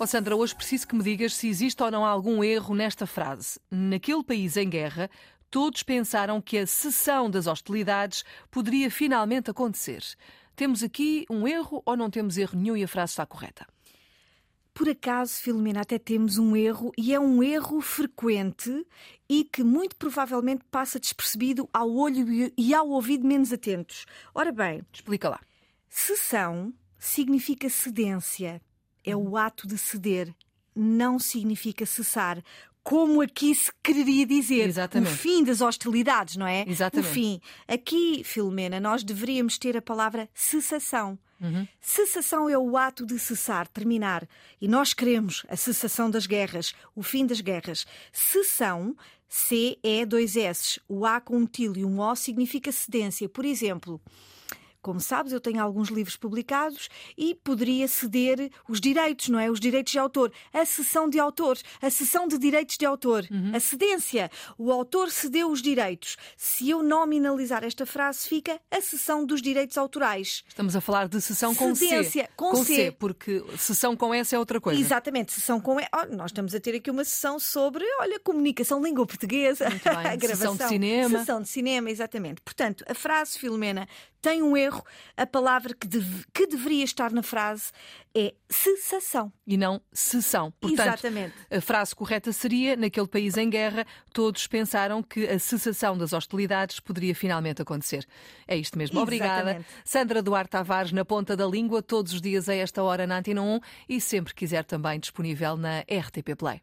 Oh, Sandra, hoje preciso que me digas se existe ou não algum erro nesta frase. Naquele país em guerra, todos pensaram que a cessão das hostilidades poderia finalmente acontecer. Temos aqui um erro ou não temos erro nenhum e a frase está correta? Por acaso, Filomena, até temos um erro e é um erro frequente e que muito provavelmente passa despercebido ao olho e ao ouvido menos atentos. Ora bem, explica lá. Cessão significa cedência é o ato de ceder, não significa cessar. Como aqui se quereria dizer, Exatamente. o fim das hostilidades, não é? Exatamente. O fim. Aqui, Filomena, nós deveríamos ter a palavra cessação. Uhum. Cessação é o ato de cessar, terminar. E nós queremos a cessação das guerras, o fim das guerras. Cessão, C é dois S. O A com um til e um O significa cedência. Por exemplo, como sabes, eu tenho alguns livros publicados e poderia ceder os direitos, não é? Os direitos de autor, a cessão de autores, a cessão de direitos de autor, uhum. a cedência. O autor cedeu os direitos. Se eu nominalizar esta frase, fica a cessão dos direitos autorais. Estamos a falar de cessão com Cedência, C. Com, com C. C. porque cessão com S é outra coisa. Exatamente, cessão com E. Oh, nós estamos a ter aqui uma sessão sobre, olha, comunicação língua portuguesa, Muito bem. a gravação. Sessão de cinema. Sessão de cinema, exatamente. Portanto, a frase, Filomena, tem um erro. A palavra que, deve, que deveria estar na frase é cessação. E não cessão. Portanto, Exatamente. A frase correta seria: naquele país em guerra, todos pensaram que a cessação das hostilidades poderia finalmente acontecer. É isto mesmo. Obrigada. Exatamente. Sandra Duarte Tavares, na ponta da língua, todos os dias a esta hora na Antena 1 e sempre quiser também disponível na RTP Play.